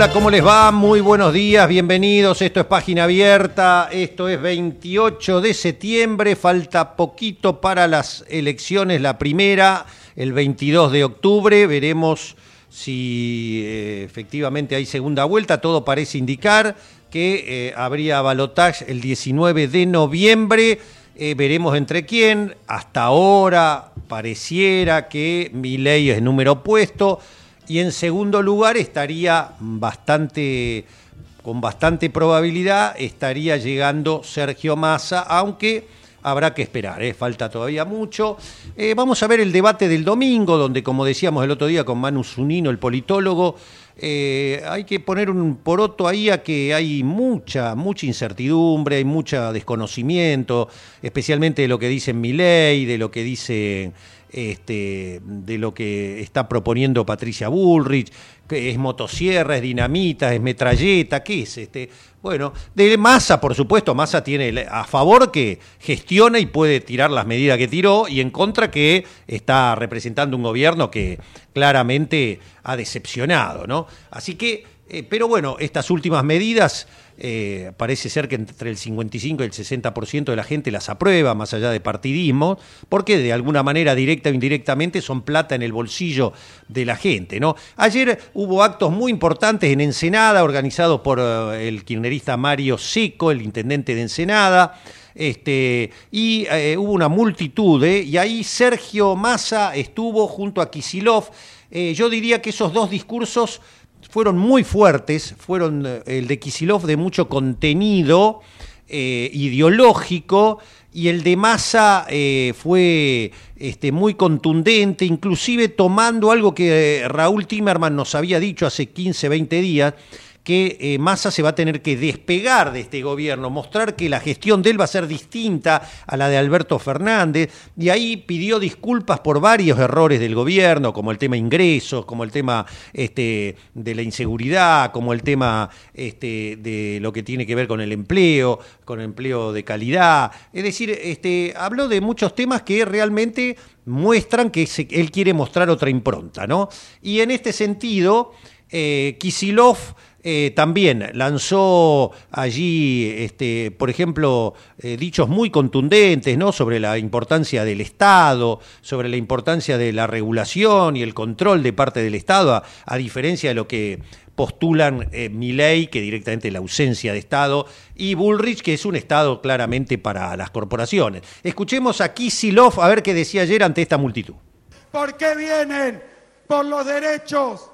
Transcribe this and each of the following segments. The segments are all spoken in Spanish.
Hola, ¿cómo les va? Muy buenos días, bienvenidos. Esto es Página Abierta. Esto es 28 de septiembre. Falta poquito para las elecciones. La primera, el 22 de octubre. Veremos si eh, efectivamente hay segunda vuelta. Todo parece indicar que eh, habría balotaje el 19 de noviembre. Eh, veremos entre quién. Hasta ahora pareciera que mi ley es número opuesto. Y en segundo lugar estaría bastante, con bastante probabilidad, estaría llegando Sergio Massa, aunque habrá que esperar, ¿eh? falta todavía mucho. Eh, vamos a ver el debate del domingo, donde, como decíamos el otro día con Manu Zunino, el politólogo, eh, hay que poner un poroto ahí a que hay mucha, mucha incertidumbre, hay mucho desconocimiento, especialmente de lo que dicen Milei, de lo que dice este, de lo que está proponiendo Patricia Bullrich, que es motosierra, es dinamita, es metralleta, ¿qué es? Este? Bueno, de Massa, por supuesto, Massa tiene a favor que gestiona y puede tirar las medidas que tiró y en contra que está representando un gobierno que claramente ha decepcionado, ¿no? Así que, eh, pero bueno, estas últimas medidas eh, parece ser que entre el 55 y el 60% de la gente las aprueba, más allá de partidismo, porque de alguna manera, directa o indirectamente, son plata en el bolsillo de la gente. ¿no? Ayer hubo actos muy importantes en Ensenada, organizados por eh, el kirchnerista Mario Seco, el intendente de Ensenada. Este, y eh, hubo una multitud, y ahí Sergio Massa estuvo junto a Kisilov. yo diría que esos dos discursos fueron muy fuertes, fueron eh, el de Kisilov de mucho contenido eh, ideológico y el de Massa eh, fue este, muy contundente, inclusive tomando algo que Raúl Timerman nos había dicho hace 15, 20 días, que eh, Massa se va a tener que despegar de este gobierno, mostrar que la gestión de él va a ser distinta a la de Alberto Fernández, y ahí pidió disculpas por varios errores del gobierno, como el tema ingresos, como el tema este, de la inseguridad, como el tema este, de lo que tiene que ver con el empleo, con empleo de calidad. Es decir, este, habló de muchos temas que realmente muestran que él quiere mostrar otra impronta, ¿no? Y en este sentido, eh, Kisilov eh, también lanzó allí, este, por ejemplo, eh, dichos muy contundentes ¿no? sobre la importancia del Estado, sobre la importancia de la regulación y el control de parte del Estado, a, diferencia de lo que postulan eh, Milei, que directamente la ausencia de Estado, y Bullrich, que es un Estado claramente para las corporaciones. Escuchemos a Kisilov a ver qué decía ayer ante esta multitud. ¿Por qué vienen? Por los derechos.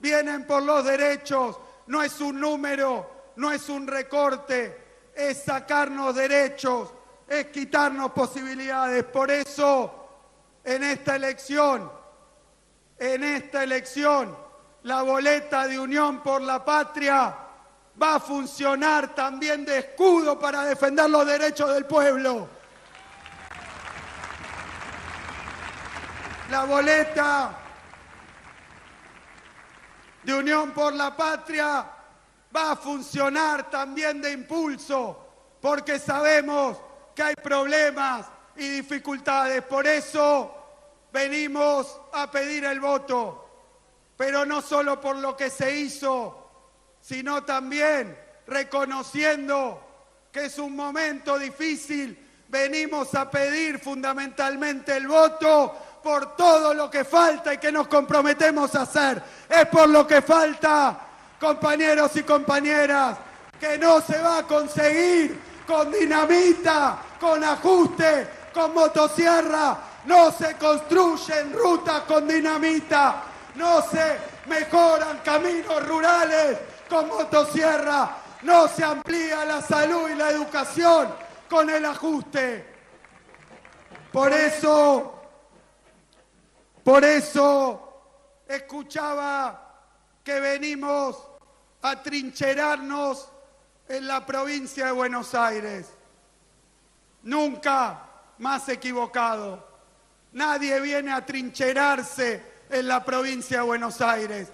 Vienen por los derechos no es un número, no es un recorte, es sacarnos derechos, es quitarnos posibilidades. Por eso, en esta elección, en esta elección, la boleta de Unión por la Patria va a funcionar también de escudo para defender los derechos del pueblo. La boleta de Unión por la Patria va a funcionar también de impulso, porque sabemos que hay problemas y dificultades. Por eso venimos a pedir el voto, pero no solo por lo que se hizo, sino también reconociendo que es un momento difícil. Venimos a pedir fundamentalmente el voto por todo lo que falta y que nos comprometemos a hacer. Es por lo que falta, compañeros y compañeras, que no se va a conseguir con dinamita, con ajuste, con motosierra. No se construyen rutas con dinamita, no se mejoran caminos rurales con motosierra, no se amplía la salud y la educación con el ajuste. Por eso, por eso escuchaba que venimos a trincherarnos en la provincia de Buenos Aires. Nunca más equivocado. Nadie viene a trincherarse en la provincia de Buenos Aires.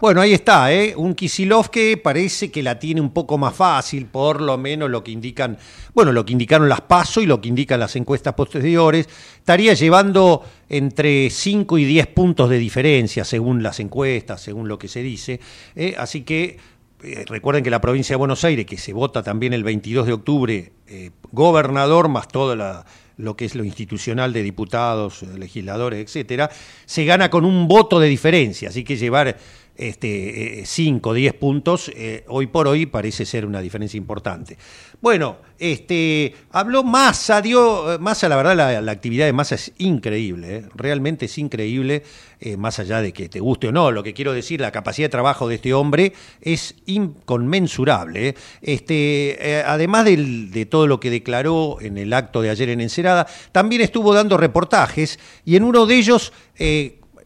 Bueno, ahí está, ¿eh? un Kisilov que parece que la tiene un poco más fácil, por lo menos lo que indican, bueno, lo que indicaron las PASO y lo que indican las encuestas posteriores, estaría llevando entre 5 y 10 puntos de diferencia según las encuestas, según lo que se dice, ¿eh? así que eh, recuerden que la provincia de Buenos Aires, que se vota también el 22 de octubre, eh, gobernador más todo lo que es lo institucional de diputados, legisladores, etcétera, se gana con un voto de diferencia, así que llevar este, 5 o 10 puntos, eh, hoy por hoy parece ser una diferencia importante. Bueno, este, habló Massa, dio, eh, Massa, la verdad, la, actividad de Massa es increíble, eh, realmente es increíble, más allá de que te guste o no, lo que quiero decir, la capacidad de trabajo de este hombre es inconmensurable. Este, además de todo lo que declaró en el acto de ayer en Encerada, también estuvo dando reportajes y en uno de ellos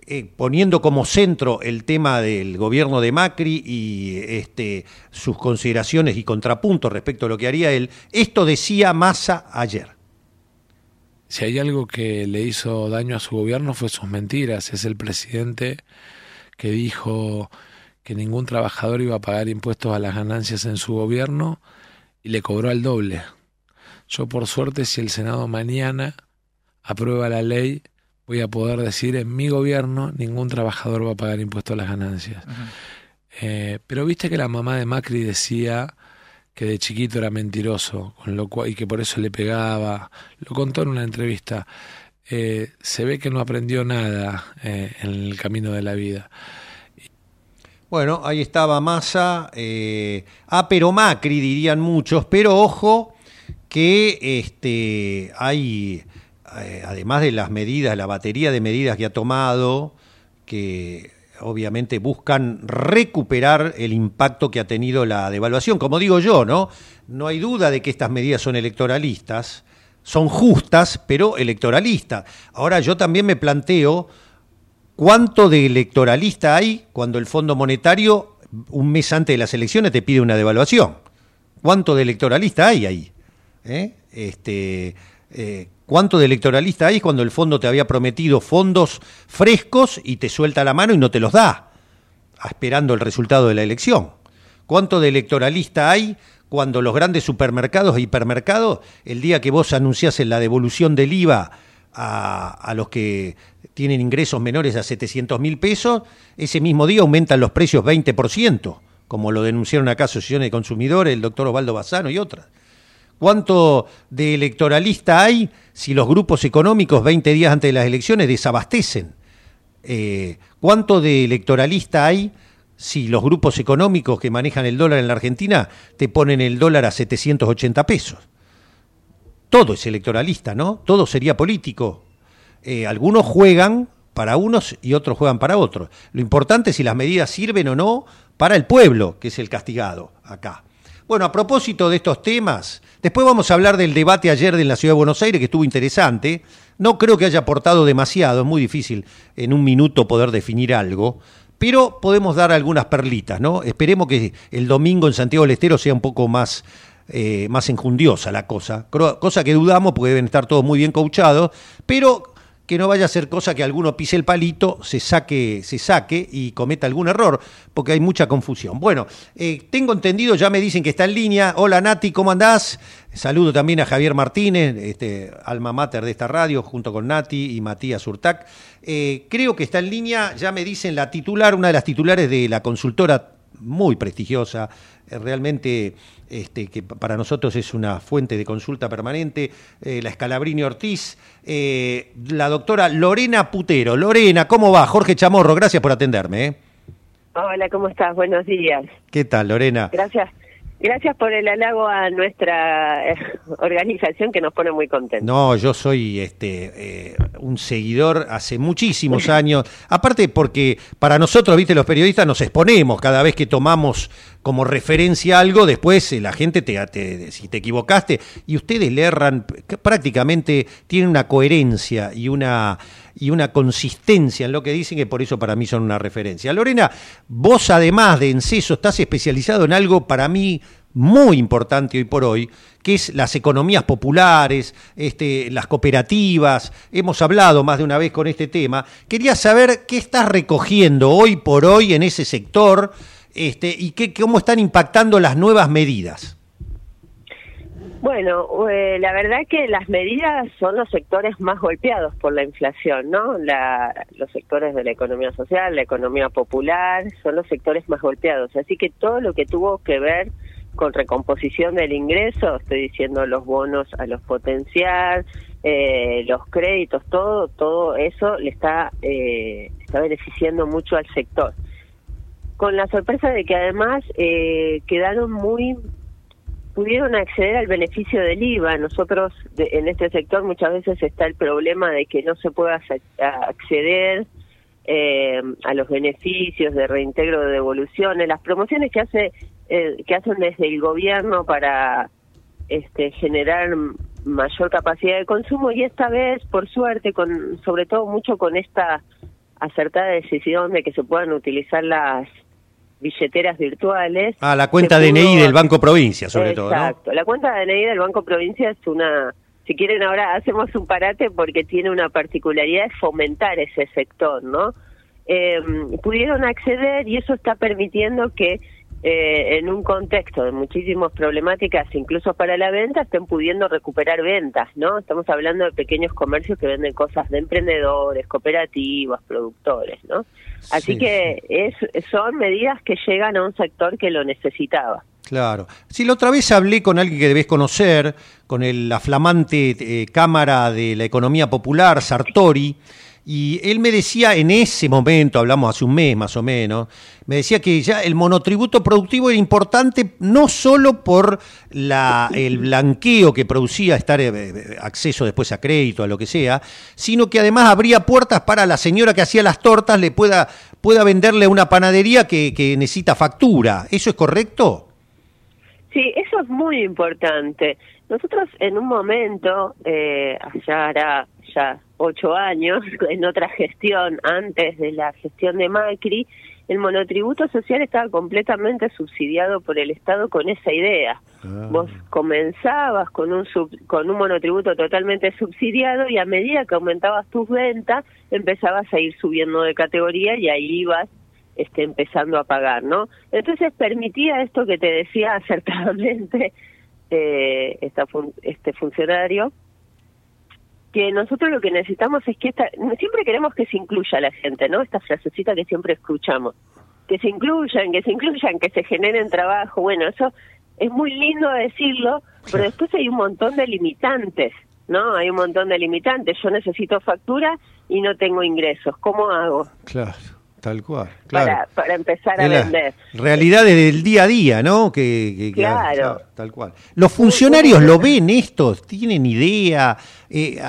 eh, poniendo como centro el tema del gobierno de Macri y este, sus consideraciones y contrapuntos respecto a lo que haría él, esto decía Massa ayer. Si hay algo que le hizo daño a su gobierno fue sus mentiras. Es el presidente que dijo que ningún trabajador iba a pagar impuestos a las ganancias en su gobierno y le cobró al doble. Yo por suerte si el Senado mañana aprueba la ley voy a poder decir en mi gobierno ningún trabajador va a pagar impuestos a las ganancias. Eh, pero viste que la mamá de Macri decía que de chiquito era mentiroso con lo cual, y que por eso le pegaba. Lo contó en una entrevista. Eh, se ve que no aprendió nada eh, en el camino de la vida. Bueno, ahí estaba Massa. ah, pero Macri dirían muchos, pero ojo que este, hay eh, además de las medidas, la batería de medidas que ha tomado, que obviamente buscan recuperar el impacto que ha tenido la devaluación. Como digo yo, ¿no? No hay duda de que estas medidas son electoralistas, son justas, pero electoralistas. Ahora yo también me planteo cuánto de electoralista hay cuando el Fondo Monetario, un mes antes de las elecciones, te pide una devaluación. ¿Cuánto de electoralista hay ahí? ¿Eh? Este, eh, ¿Cuánto de electoralista hay cuando el fondo te había prometido fondos frescos y te suelta la mano y no te los da, esperando el resultado de la elección? ¿Cuánto de electoralista hay cuando los grandes supermercados e hipermercados, el día que vos anunciás la devolución del IVA a, los que tienen ingresos menores a 700 mil pesos, ese mismo día aumentan los precios 20%, como lo denunciaron acá asociaciones de consumidores, el doctor Osvaldo Bassano y otras. ¿Cuánto de electoralista hay si los grupos económicos 20 días antes de las elecciones desabastecen? Eh, ¿Cuánto de electoralista hay si los grupos económicos que manejan el dólar en la Argentina te ponen el dólar a 780 pesos? Todo es electoralista, ¿no? Todo sería político. Eh, algunos juegan para unos y otros juegan para otros. Lo importante es si las medidas sirven o no para el pueblo, que es el castigado acá. Bueno, a propósito de estos temas, después vamos a hablar del debate ayer de la Ciudad de Buenos Aires, que estuvo interesante. No creo que haya aportado demasiado, es muy difícil en un minuto poder definir algo, pero podemos dar algunas perlitas, ¿no? Esperemos que el domingo en Santiago del Estero sea un poco más, eh, más enjundiosa la cosa, cosa que dudamos porque deben estar todos muy bien coachados, pero que no vaya a ser cosa que alguno pise el palito, se saque, se saque y cometa algún error, porque hay mucha confusión. Bueno, eh, tengo entendido, ya me dicen que está en línea. Hola Nati, ¿cómo andás? Saludo también a Javier Martínez, este, alma mater de esta radio, junto con Nati y Matías Urtac. Eh, creo que está en línea, ya me dicen la titular, una de las titulares de la consultora muy prestigiosa, eh, realmente este, que para nosotros es una fuente de consulta permanente, eh, la Escalabrini Ortiz, eh, la doctora Lorena Putero. Lorena, ¿cómo va? Jorge Chamorro, gracias por atenderme. Hola, ¿cómo estás? Buenos días. ¿Qué tal, Lorena? Gracias. Gracias por el halago a nuestra eh, organización que nos pone muy contentos. No, yo soy este eh, un seguidor hace muchísimos años. Aparte porque para nosotros, viste, los periodistas nos exponemos cada vez que tomamos como referencia algo, después eh, la gente te, te, si te equivocaste, y ustedes le erran, prácticamente tienen una coherencia y una y una consistencia en lo que dicen que por eso para mí son una referencia. Lorena, vos además de Enceso estás especializado en algo para mí muy importante hoy por hoy, que es las economías populares, este, las cooperativas. Hemos hablado más de una vez con este tema. Quería saber qué estás recogiendo hoy por hoy en ese sector este, y qué, cómo están impactando las nuevas medidas. Bueno, eh, la verdad que las medidas son los sectores más golpeados por la inflación, ¿no? los sectores de la economía social, la economía popular, son los sectores más golpeados. Así que todo lo que tuvo que ver con recomposición del ingreso, estoy diciendo los bonos a los potenciar, eh, los créditos, todo, todo eso le está, eh, está beneficiando mucho al sector. Con la sorpresa de que además eh, quedaron muy pudieron acceder al beneficio del IVA. Nosotros en este sector muchas veces está el problema de que no se pueda acceder eh, a los beneficios de reintegro de devoluciones, las promociones que hace eh, que hacen desde el gobierno para este, generar mayor capacidad de consumo y esta vez, por suerte, con sobre todo mucho con esta acertada decisión de que se puedan utilizar las billeteras virtuales. Ah, la cuenta DNI del Banco Provincia, sobre todo. Exacto, la cuenta DNI del Banco Provincia es una, si quieren ahora hacemos un parate porque tiene una particularidad de fomentar ese sector, ¿no? Eh, pudieron acceder y eso está permitiendo que eh, en un contexto de muchísimas problemáticas, incluso para la venta, estén pudiendo recuperar ventas, ¿no? Estamos hablando de pequeños comercios que venden cosas de emprendedores, cooperativas, productores, ¿no? Así que Es, son medidas que llegan a un sector que lo necesitaba. Claro. Si la otra vez hablé con alguien que debes conocer, con el, la flamante eh, Cámara de la Economía Popular, Sartori, y él me decía en ese momento, hablamos hace un mes más o menos, me decía que ya el monotributo productivo era importante no solo por la, el blanqueo que producía estar eh, eh, acceso después a crédito, a lo que sea, sino que además abría puertas para la señora que hacía las tortas le pueda, pueda venderle a una panadería que, necesita factura. ¿Eso es correcto? Sí, eso es muy importante. Nosotros en un momento, eh, allá hará ya ocho años, en otra gestión, antes de la gestión de Macri, el monotributo social estaba completamente subsidiado por el Estado con esa idea. Ah. Vos comenzabas con un con un monotributo totalmente subsidiado y a medida que aumentabas tus ventas empezabas a ir subiendo de categoría y ahí ibas este, empezando a pagar, ¿no? Entonces permitía esto que te decía acertadamente eh, esta este funcionario, que nosotros lo que necesitamos es que esta, siempre queremos que se incluya la gente, ¿no? Esta frasecita que siempre escuchamos, que se incluyan, que se incluyan, que se generen trabajo, bueno, eso es muy lindo decirlo, pero después hay un montón de limitantes, ¿no? Hay un montón de limitantes, yo necesito factura y no tengo ingresos, ¿cómo hago? Claro. Tal cual, claro. Para, empezar a vender. Realidades del día a día, ¿no? Que, claro. Tal cual. ¿Los funcionarios lo ven esto? ¿Tienen idea? Eh,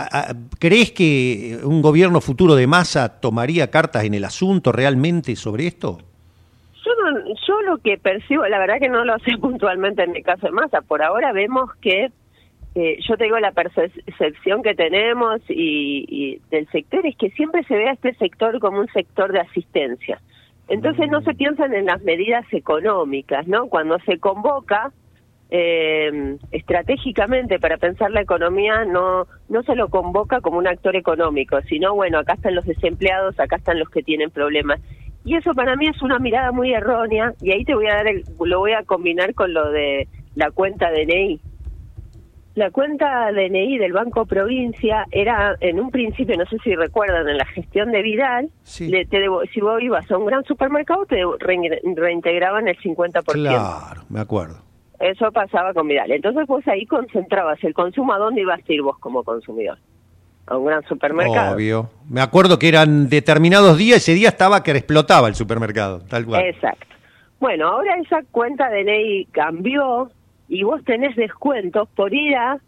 ¿Crees que un gobierno futuro de masa tomaría cartas en el asunto realmente sobre esto? Yo, yo lo que percibo, la verdad que no lo sé puntualmente en el caso de masa. Por ahora vemos que eh, yo te digo la percepción que tenemos y, del sector es que siempre se ve a este sector como un sector de asistencia. Entonces no se mm. piensan en las medidas económicas, ¿no? Cuando se convoca eh, estratégicamente para pensar la economía, no, no se lo convoca como un actor económico, sino, bueno, acá están los desempleados, acá están los que tienen problemas. Y eso para mí es una mirada muy errónea, y ahí te voy a dar, lo voy a combinar con lo de la cuenta de NEI la cuenta DNI del Banco Provincia era, en un principio, no sé si recuerdan, en la gestión de Vidal, si vos ibas a un gran supermercado, te reintegraban el 50%. Claro, me acuerdo. Eso pasaba con Vidal. Entonces vos ahí concentrabas el consumo, ¿a dónde ibas a ir vos como consumidor? A un gran supermercado. Obvio. Me acuerdo que eran determinados días, ese día estaba que explotaba el supermercado, tal cual. Exacto. Bueno, ahora esa cuenta DNI cambió, y vos tenés descuentos por ir a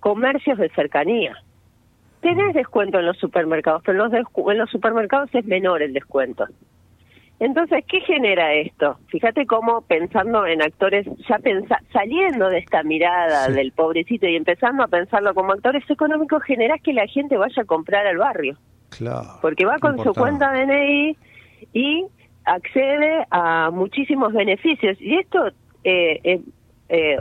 comercios de cercanía. Tenés descuento en los supermercados, pero en los, en los supermercados es menor el descuento. Entonces, ¿qué genera esto? Fíjate cómo pensando en actores, ya pensa, saliendo de esta mirada del pobrecito y empezando a pensarlo como actores económicos, generas que la gente vaya a comprar al barrio. Claro. Porque va con su cuenta DNI y accede a muchísimos beneficios. Y esto, eh, eh, eh,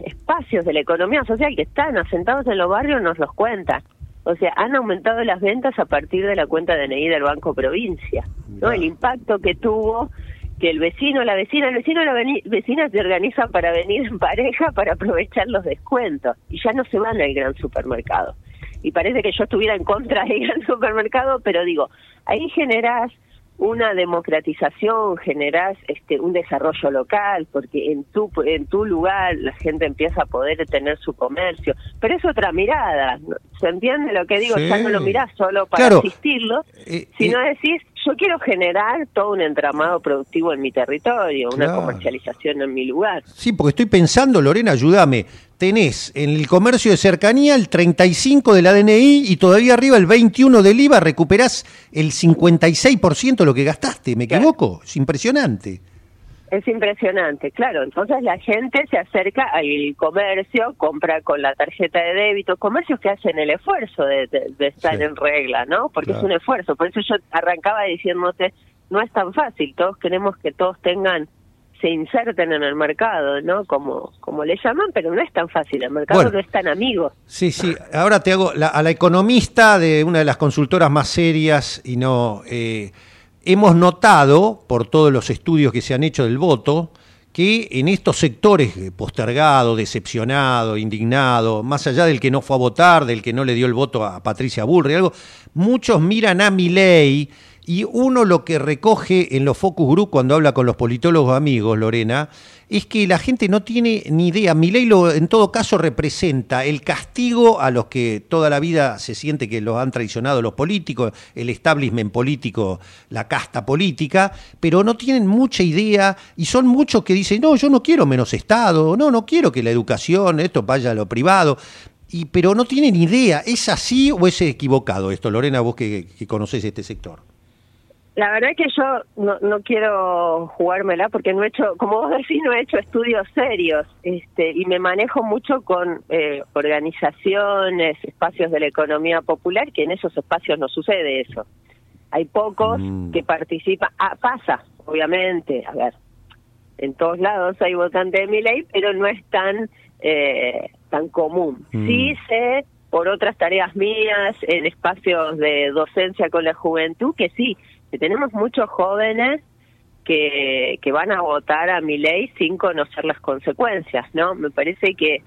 espacios de la economía social que están asentados en los barrios nos los cuentan. O sea, han aumentado las ventas a partir de la cuenta DNI del Banco Provincia. ¿no? El impacto que tuvo que el vecino, la vecina, el vecino, la vecina se organizan para venir en pareja para aprovechar los descuentos y ya no se van al gran supermercado. Y parece que yo estuviera en contra del gran supermercado, pero digo, ahí generás una democratización, generás este, un desarrollo local, porque en tu, en tu lugar la gente empieza a poder tener su comercio. Pero es otra mirada, ¿se entiende lo que digo? Ya no lo mirás solo para asistirlo, eh, sino eh, decís, yo quiero generar todo un entramado productivo en mi territorio, una comercialización en mi lugar. Sí, porque estoy pensando, Lorena, ayúdame, tenés en el comercio de cercanía el 35 de la DNI y todavía arriba el 21 del IVA, recuperás el 56% de lo que gastaste, ¿me equivoco? Es impresionante. Es impresionante, claro. Entonces la gente se acerca al comercio, compra con la tarjeta de débito, comercios que hacen el esfuerzo de, estar en regla, ¿no? Porque es un esfuerzo. Por eso yo arrancaba diciéndote, no es tan fácil. Todos queremos que todos tengan se inserten en el mercado, ¿no? Como, como le llaman, pero no es tan fácil, el mercado no es tan amigo. Sí, sí, ahora te hago, a la economista de una de las consultoras más serias y no... Eh, hemos notado, por todos los estudios que se han hecho del voto, que en estos sectores postergado, decepcionado, indignado, más allá del que no fue a votar, del que no le dio el voto a Patricia Bullrich, algo, muchos miran a mi ley y uno lo que recoge en los focus group cuando habla con los politólogos amigos, Lorena, es que la gente no tiene ni idea. Mi ley lo, en todo caso representa el castigo a los que toda la vida se siente que los han traicionado los políticos, el establishment político, la casta política, pero no tienen mucha idea y son muchos que dicen, no, yo no quiero menos Estado, no, no quiero que la educación, esto vaya a lo privado. Y, pero no tienen idea, ¿es así o es equivocado esto, Lorena, vos que, que conocés este sector? La verdad es que yo no, no quiero jugármela porque no he hecho, como vos decís, no he hecho estudios serios este, y me manejo mucho con eh, organizaciones, espacios de la economía popular, que en esos espacios no sucede eso. Hay pocos mm. que participan. Ah, pasa, obviamente, a ver, en todos lados hay votantes de mi ley, pero no es tan, eh, tan común. Mm. Sí sé por otras tareas mías en espacios de docencia con la juventud que sí que tenemos muchos jóvenes que, que van a votar a mi ley sin conocer las consecuencias, ¿no? Me parece que,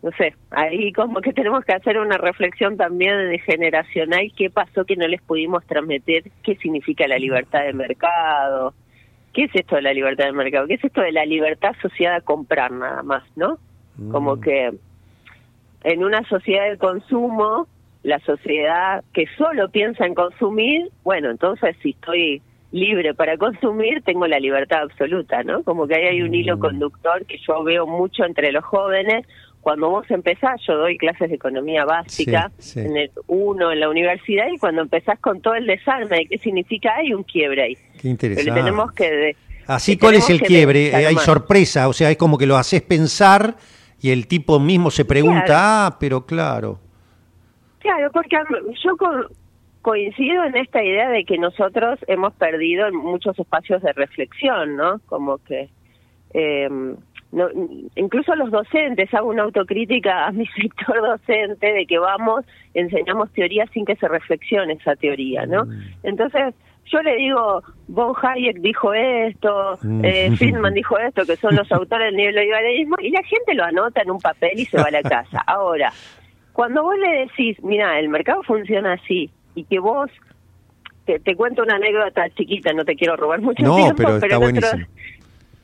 no sé, ahí como que tenemos que hacer una reflexión también de generacional, qué pasó que no les pudimos transmitir, qué significa la libertad de mercado, qué es esto de la libertad de mercado, qué es esto de la libertad asociada a comprar nada más, ¿no? Como mm. que en una sociedad de consumo la sociedad que solo piensa en consumir, bueno, entonces si estoy libre para consumir, tengo la libertad absoluta, ¿no? Como que ahí hay un hilo mm. conductor que yo veo mucho entre los jóvenes. Cuando vos empezás, yo doy clases de economía básica en el uno en la universidad y cuando empezás con todo el desarme de qué significa, hay un quiebre ahí. Qué interesante. Pero tenemos que... Así, ¿cuál es el quiebre? Eh, hay sorpresa, o sea, es como que lo haces pensar y el tipo mismo se pregunta, ah, pero claro. Claro, porque yo coincido en esta idea de que nosotros hemos perdido muchos espacios de reflexión, ¿no? Como que eh, no, incluso los docentes, hago una autocrítica a mi sector docente de que vamos, enseñamos teoría sin que se reflexione esa teoría, ¿no? Mm. Entonces, yo le digo, Von Hayek dijo esto, mm. eh, Friedman dijo esto, que son los autores del neoliberalismo, y la gente lo anota en un papel y se va a la casa. Ahora, cuando vos le decís, mira, el mercado funciona así, y que vos, te, te cuento una anécdota chiquita, no te quiero robar mucho no, tiempo, pero, pero el, otro,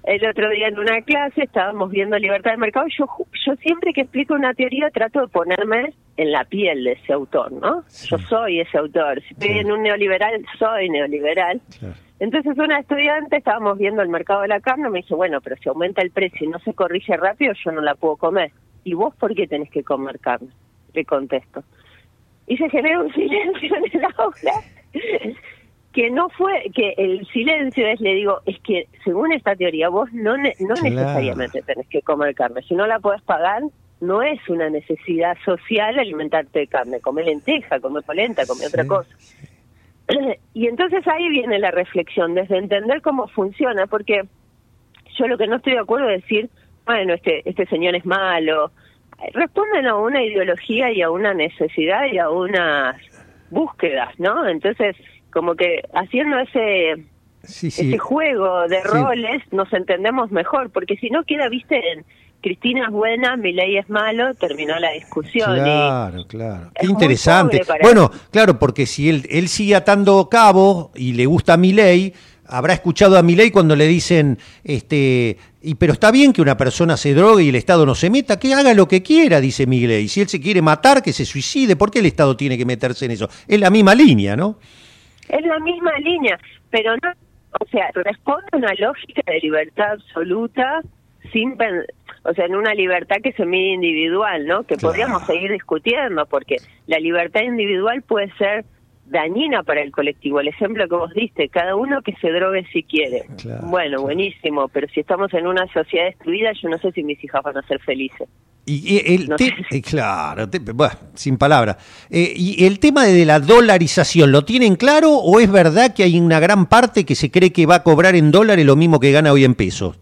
el otro día en una clase estábamos viendo libertad del mercado, yo, yo siempre que explico una teoría trato de ponerme en la piel de ese autor, ¿no? Yo soy ese autor, si estoy en un neoliberal, soy neoliberal. Entonces una estudiante, estábamos viendo el mercado de la carne, me dice, bueno, pero si aumenta el precio y no se corrige rápido, yo no la puedo comer. ¿Y vos por qué tenés que comer carne? Le contesto. Y se genera un silencio en el aula. que no fue, que el silencio es, le digo, es que según esta teoría vos no, no necesariamente tenés que comer carne, si no la podés pagar, no es una necesidad social alimentarte de carne, come lenteja, come polenta, come otra cosa. Y entonces ahí viene la reflexión, desde entender cómo funciona, porque yo lo que no estoy de acuerdo es decir, bueno, este, este señor es malo, responden a una ideología y a una necesidad y a unas búsquedas, ¿no? Entonces, como que haciendo ese, ese juego de roles nos entendemos mejor, porque si no queda, viste, en Cristina es buena, mi ley es malo, terminó la discusión. Claro, claro. Qué interesante. Bueno, claro, porque si él, él sigue atando cabo y le gusta mi ley, habrá escuchado a mi ley cuando le dicen, este, y pero está bien que una persona se drogue y el Estado no se meta, que haga lo que quiera, dice. Y si él se quiere matar, que se suicide. ¿Por qué el Estado tiene que meterse en eso? Es la misma línea, ¿no? Es la misma línea, pero no, o sea, responde a una lógica de libertad absoluta sin o sea, en una libertad que se mide individual, ¿no? Que podríamos seguir discutiendo, porque la libertad individual puede ser dañina para el colectivo. El ejemplo que vos diste, cada uno que se drogue si quiere. bueno, buenísimo, pero si estamos en una sociedad destruida, yo no sé si mis hijas van a ser felices. Y el eh, claro, bueno, sin palabras. Eh, ¿Y el tema de la dolarización, lo tienen claro o es verdad que hay una gran parte que se cree que va a cobrar en dólares lo mismo que gana hoy en pesos?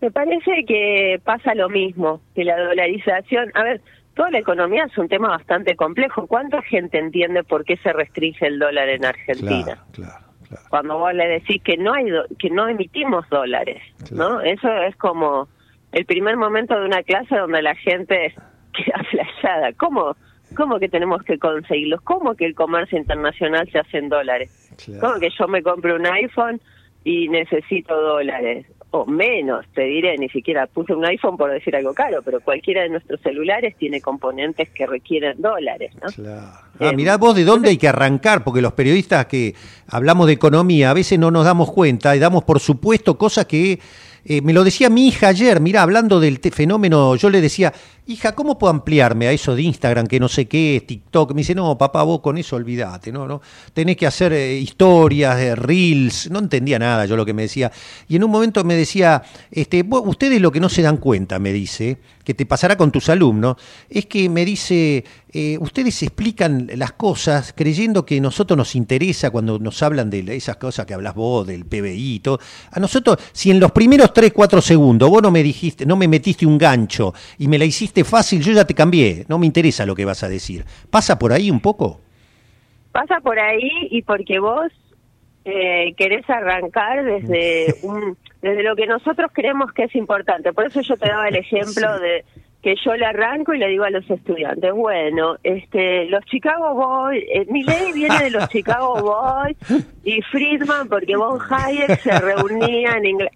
Me parece que pasa lo mismo, que la dolarización, a ver, toda la economía es un tema bastante complejo. ¿Cuánta gente entiende por qué se restringe el dólar en Argentina? Claro, claro, Cuando vos le decís que no hay que no emitimos dólares, ¿no? Eso es como el primer momento de una clase donde la gente queda flashada. ¿Cómo cómo que tenemos que conseguirlos? ¿Cómo que el comercio internacional se hace en dólares? ¿Cómo que yo me compro un iPhone y necesito dólares? O menos, te diré, ni siquiera puse un iPhone por decir algo caro, pero cualquiera de nuestros celulares tiene componentes que requieren dólares. ¿no? Claro. Ah, mirá vos de dónde hay que arrancar, porque los periodistas que hablamos de economía a veces no nos damos cuenta y damos por supuesto cosas que eh, me lo decía mi hija ayer, mira, hablando del fenómeno, yo le decía, hija, ¿cómo puedo ampliarme a eso de Instagram, que no sé qué, TikTok? Me dice, no, papá, vos con eso olvídate, ¿no? no Tenés que hacer eh, historias, eh, reels, no entendía nada yo lo que me decía. Y en un momento me decía, este, ustedes lo que no se dan cuenta, me dice, que te pasará con tus alumnos, es que me dice, eh, ustedes explican las cosas creyendo que a nosotros nos interesa cuando nos hablan de esas cosas que hablas vos, del PBI y todo. A nosotros, si en los primeros 3, 4 segundos vos no me dijiste, no me metiste un gancho y me la hiciste fácil, yo ya te cambié, no me interesa lo que vas a decir. ¿Pasa por ahí un poco? Pasa por ahí y porque vos eh, querés arrancar desde un desde lo que nosotros creemos que es importante. Por eso yo te daba el ejemplo de que yo le arranco y le digo a los estudiantes, bueno, este, los Chicago Boys, eh, mi ley viene de los Chicago Boys y Friedman porque Von Hayek se reunía en inglés.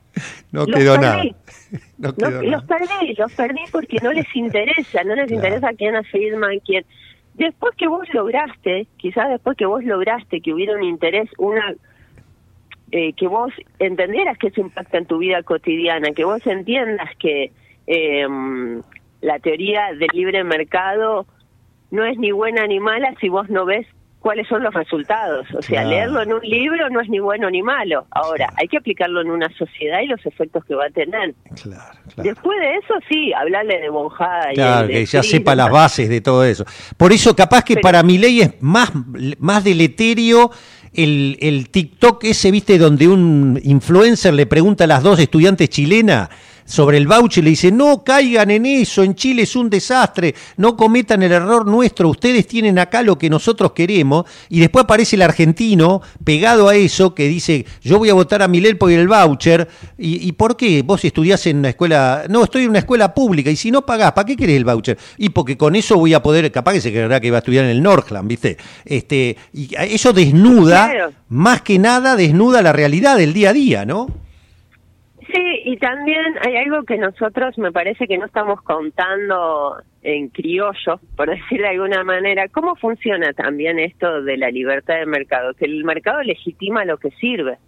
No quedó nada. No Los perdí, los perdí porque no les interesa, no les interesa quién es Friedman, quién. Después que vos lograste, quizás después que vos lograste que hubiera un interés, una eh, que vos entendieras que eso impacta en tu vida cotidiana, que vos entiendas que eh, la teoría del libre mercado no es ni buena ni mala si vos no ves cuáles son los resultados. O sea, leerlo en un libro no es ni bueno ni malo. Ahora, hay que aplicarlo en una sociedad y los efectos que va a tener. Después de eso, sí, hablarle de Bonjada. Claro, que ya sepa las bases de todo eso. Por eso, capaz que para mi ley es más, más deleterio el, el TikTok ese, viste, donde un influencer le pregunta a las dos estudiantes chilenas sobre el voucher le dice, no caigan en eso, en Chile es un desastre, no cometan el error nuestro, ustedes tienen acá lo que nosotros queremos, y después aparece el argentino pegado a eso que dice, yo voy a votar a Milel por el voucher, ¿Y, por qué? Vos estudiás en una escuela, no, estoy en una escuela pública, y si no pagás, ¿para qué querés el voucher? Y porque con eso voy a poder, capaz que se creerá que va a estudiar en el Northland, ¿viste? Este, y eso desnuda, más que nada desnuda la realidad del día a día, ¿no? Sí, y también hay algo que nosotros me parece que no estamos contando en criollo, por decir de alguna manera. ¿Cómo funciona también esto de la libertad de mercado? Que el mercado legitima lo que sirve,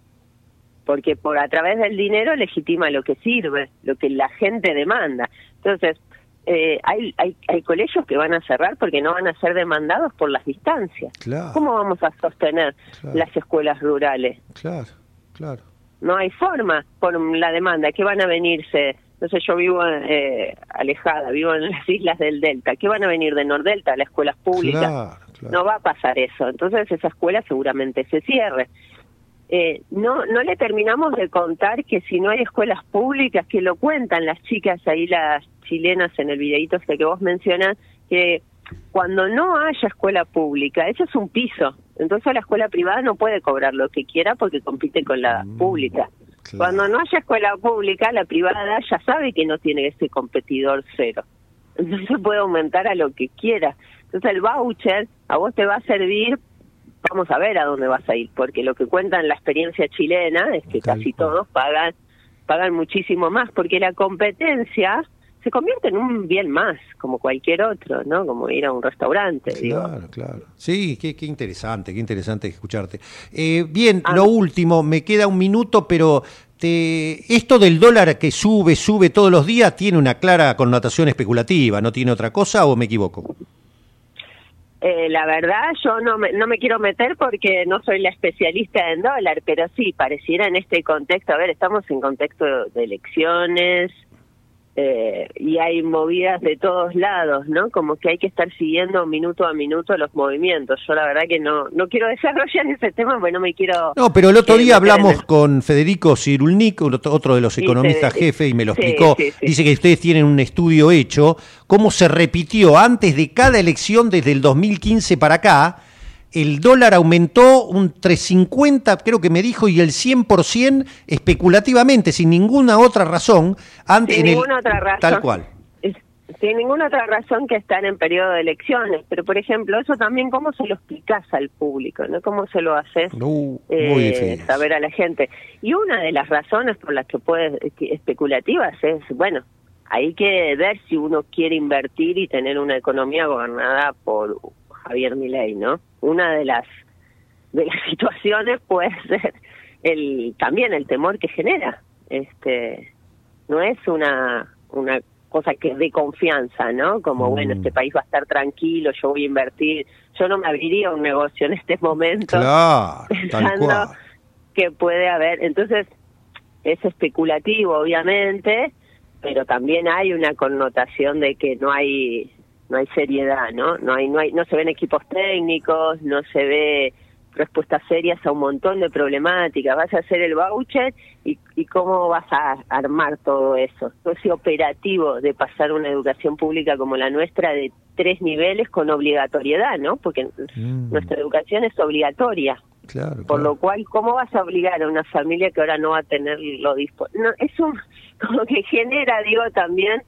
porque por a través del dinero legitima lo que sirve, lo que la gente demanda. Entonces, eh, hay, hay, hay colegios que van a cerrar porque no van a ser demandados por las distancias. Claro. ¿Cómo vamos a sostener Claro. las escuelas rurales? Claro, claro. No hay forma por la demanda. ¿Qué van a venirse? No sé, yo vivo eh, alejada, vivo en las islas del Delta. ¿Qué van a venir de Nordelta a las escuelas públicas? Claro, claro. No va a pasar eso. Entonces esa escuela seguramente se cierre. Eh, no, no le terminamos de contar que si no hay escuelas públicas, que lo cuentan las chicas ahí, las chilenas en el videíto este que vos mencionas, que cuando no haya escuela pública, eso es un piso. Entonces la escuela privada no puede cobrar lo que quiera porque compite con la pública. claro. Cuando no haya escuela pública, la privada ya sabe que no tiene ese competidor cero. Entonces puede aumentar a lo que quiera. Entonces el voucher a vos te va a servir, vamos a ver a dónde vas a ir, porque lo que cuenta en la experiencia chilena es que Tal casi cual. todos pagan, pagan muchísimo más, porque la competencia se convierte en un bien más, como cualquier otro, ¿no? Como ir a un restaurante, digo. Claro, claro. Sí, qué, qué interesante, qué interesante escucharte. Eh, bien, Ah. lo último, me queda un minuto, pero te, esto del dólar que sube, sube todos los días, tiene una clara connotación especulativa, ¿no tiene otra cosa o me equivoco? Eh, la verdad, yo no me, no me quiero meter porque no soy la especialista en dólar, pero sí, pareciera en este contexto, a ver, estamos en contexto de elecciones eh, y hay movidas de todos lados, ¿no? Como que hay que estar siguiendo minuto a minuto los movimientos. Yo la verdad que no, no quiero desarrollar ese tema porque no me quiero... No, pero el otro día hablamos el- con Federico Cirulnik, otro de los economistas sí, jefe, y me lo sí, explicó. sí. Dice que ustedes tienen un estudio hecho, cómo se repitió antes de cada elección desde el 2015 para acá. El dólar aumentó un 350, creo que me dijo, y el 100% especulativamente, sin ninguna otra razón. Antes Sin el- ninguna otra razón. Tal cual. Sin ninguna otra razón que estar en periodo de elecciones. Pero, por ejemplo, eso también, ¿cómo se lo explicás al público? ¿no? ¿Cómo se lo haces eh, saber a la gente? Y una de las razones por las que puede que- especulativas es, bueno, hay que ver si uno quiere invertir y tener una economía gobernada por Javier Milei, ¿no? Una de las de las situaciones puede ser el también el temor que genera. Este no es una una cosa que dé confianza, ¿no? Como, Mm. bueno, este país va a estar tranquilo, yo voy a invertir. Yo no me abriría un negocio en este momento Claro, tal pensando cual. que puede haber. Entonces, es especulativo, obviamente, pero también hay una connotación de que no hay no hay seriedad, ¿no? No hay no hay no se ven equipos técnicos, no se ve respuestas serias a un montón de problemáticas. Vas a hacer el voucher y, y cómo vas a armar todo eso. Todo ese operativo de pasar una educación pública como la nuestra de tres niveles con obligatoriedad, ¿no? Porque Mm. nuestra educación es obligatoria. Claro, Por lo cual, ¿cómo vas a obligar a una familia que ahora no va a tener lo disponible? No, es un, como que genera, digo, también,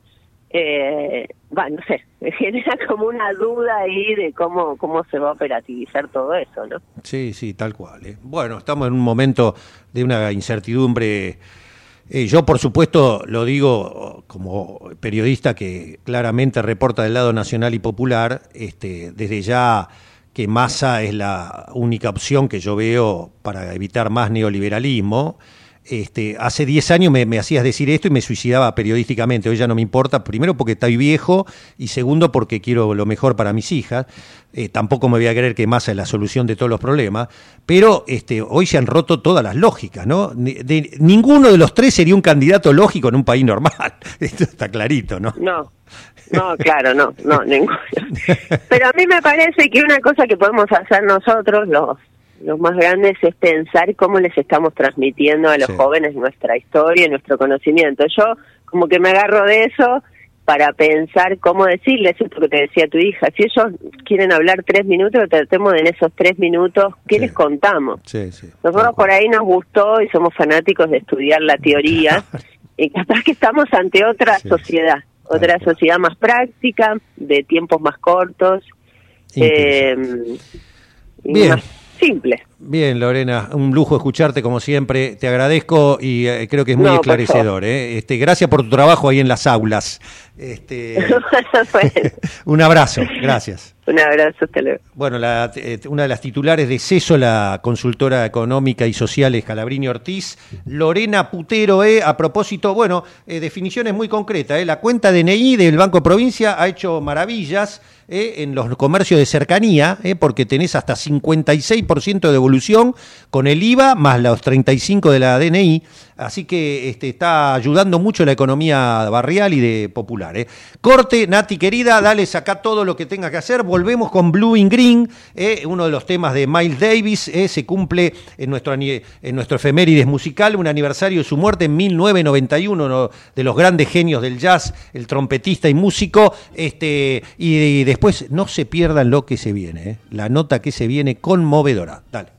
eh, va, no sé, genera como una duda ahí de cómo, cómo se va a operativizar todo eso, ¿no? Sí, sí, tal cual. ¿eh? Bueno, estamos en un momento de una incertidumbre. Eh, yo, por supuesto, lo digo como periodista que claramente reporta del lado nacional y popular, este, desde ya que Massa es la única opción que yo veo para evitar más neoliberalismo. Este, hace 10 años me, me hacías decir esto y me suicidaba periodísticamente. Hoy ya no me importa, primero porque estoy viejo y segundo porque quiero lo mejor para mis hijas. Eh, tampoco me voy a creer que Massa es la solución de todos los problemas. Pero este, hoy se han roto todas las lógicas, ¿no? De- ninguno de los tres sería un candidato lógico en un país normal. Esto está clarito, ¿no? No, no, claro, no, no, ninguno. Pero a mí me parece que una cosa que podemos hacer nosotros, los, los más grandes, es pensar cómo les estamos transmitiendo a los Sí. jóvenes nuestra historia y nuestro conocimiento. Yo como que me agarro de eso para pensar cómo decirles esto que te decía tu hija. Si ellos quieren hablar tres minutos, tratemos de en esos tres minutos, ¿qué Sí. les contamos? Sí, sí. Nosotros por ahí nos gustó y somos fanáticos de estudiar la teoría y capaz que estamos ante otra sociedad, otra sociedad más práctica, de tiempos más cortos, eh, Bien. más simple. Bien, Lorena, un lujo escucharte como siempre. Te agradezco y eh, creo que es muy No, esclarecedor. ¿eh? Este, gracias por tu trabajo ahí en las aulas. Este, Bueno, un abrazo, gracias. un abrazo, hasta luego. Bueno, la- eh, una de las titulares de CESO, la consultora económica y social es Calabrini Ortiz, Lorena Putero, a propósito, bueno, definiciones muy concretas. la cuenta DNI del Banco Provincia ha hecho maravillas en los comercios de cercanía, porque tenés hasta 56% de devolución con el IVA más los 35 de la DNI. Así que este, está ayudando mucho la economía barrial y de popular. eh. Corte, Nati querida, dale, saca todo lo que tenga que hacer. Volvemos con Blue in Green, eh, uno de los temas de Miles Davis. eh, se cumple en nuestro, en nuestro efemérides musical un aniversario de su muerte en 1991, uno de los grandes genios del jazz, el trompetista y músico. Este, y, y después no se pierdan lo que se viene, eh, la nota que se viene conmovedora. Dale.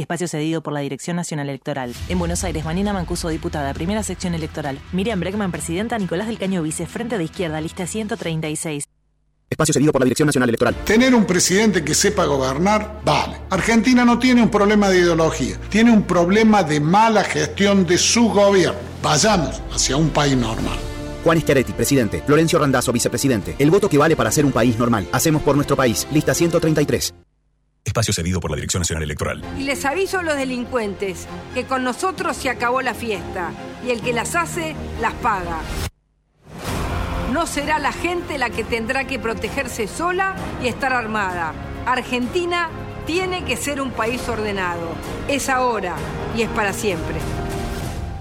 Espacio cedido por la Dirección Nacional Electoral. En Buenos Aires, Manina Mancuso, diputada, primera sección electoral. Miriam Breckman, presidenta. Nicolás del Caño, vice, frente de izquierda, lista 136. Espacio cedido por la Dirección Nacional Electoral. Tener un presidente que sepa gobernar, vale. Argentina no tiene un problema de ideología, tiene un problema de mala gestión de su gobierno. Vayamos hacia un país normal. Juan Schiaretti, presidente. Florencio Randazzo, vicepresidente. El voto que vale para ser un país normal. Hacemos por nuestro país. Lista 133. Espacio cedido por la Dirección Nacional Electoral. Y les aviso a los delincuentes que con nosotros se acabó la fiesta y el que las hace las paga. No será la gente la que tendrá que protegerse sola y estar armada. Argentina tiene que ser un país ordenado. Es ahora y es para siempre.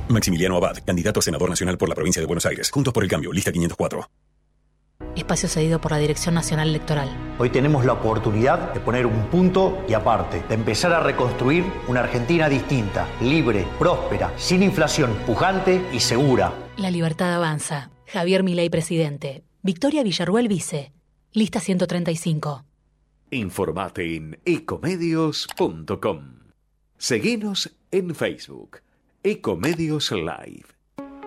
Maximiliano Abad, candidato a senador nacional por la provincia de Buenos Aires. Juntos por el cambio, lista 504. Espacio cedido por la Dirección Nacional Electoral. Hoy tenemos la oportunidad de poner un punto y aparte, de empezar a reconstruir una Argentina distinta, libre, próspera, sin inflación, pujante y segura. La libertad avanza. Javier Milei, presidente. Victoria Villarruel, vice. Lista 135. Informate en ecomedios.com. Seguinos en Facebook. Ecomedios Live.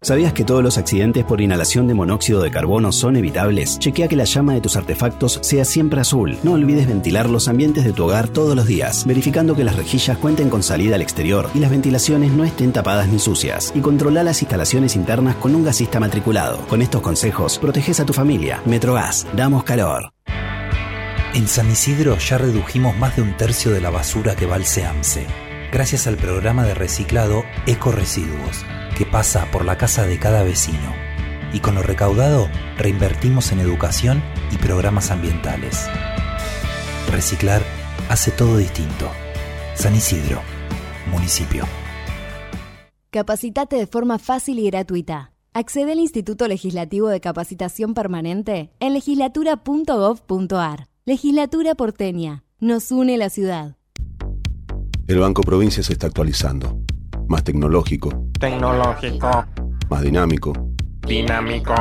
¿Sabías que todos los accidentes por inhalación de monóxido de carbono son evitables? Chequea que la llama de tus artefactos sea siempre azul. No olvides ventilar los ambientes de tu hogar todos los días, verificando que las rejillas cuenten con salida al exterior y las ventilaciones no estén tapadas ni sucias. Y controla las instalaciones internas con un gasista matriculado. Con estos consejos, proteges a tu familia. Metrogas, damos calor. En San Isidro ya redujimos más de un tercio de la basura que va al gracias al programa de reciclado Eco Residuos que pasa por la casa de cada vecino. Y con lo recaudado reinvertimos en educación y programas ambientales. Reciclar hace todo distinto. San Isidro, municipio. Capacitate de forma fácil y gratuita. Accede al Instituto Legislativo de Capacitación Permanente en legislatura.gov.ar. Legislatura porteña. Nos une la ciudad. El Banco Provincia se está actualizando. Más tecnológico. Tecnológico. Más dinámico. Dinámico.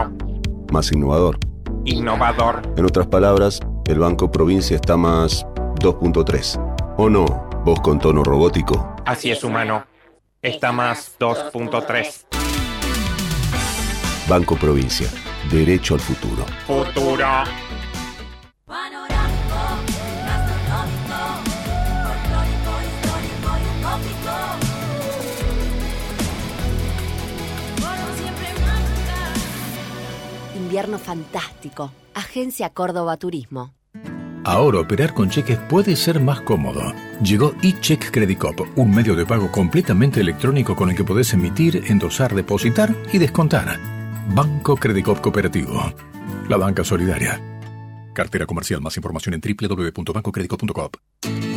Más innovador. Innovador. En otras palabras, El Banco Provincia está más 2.3. ¿O no? Vos con tono robótico. Así es, humano. Está más 2.3. Banco Provincia. Derecho al futuro. Futuro. Invierno fantástico. Agencia Córdoba Turismo. Ahora operar con cheques puede ser más cómodo. Llegó eCheck Credit Cop, un medio de pago completamente electrónico con el que podés emitir, endosar, depositar y descontar. Banco Credit Cop Cooperativo. La banca solidaria. Cartera comercial. Más información en www.bancocreditcop.com.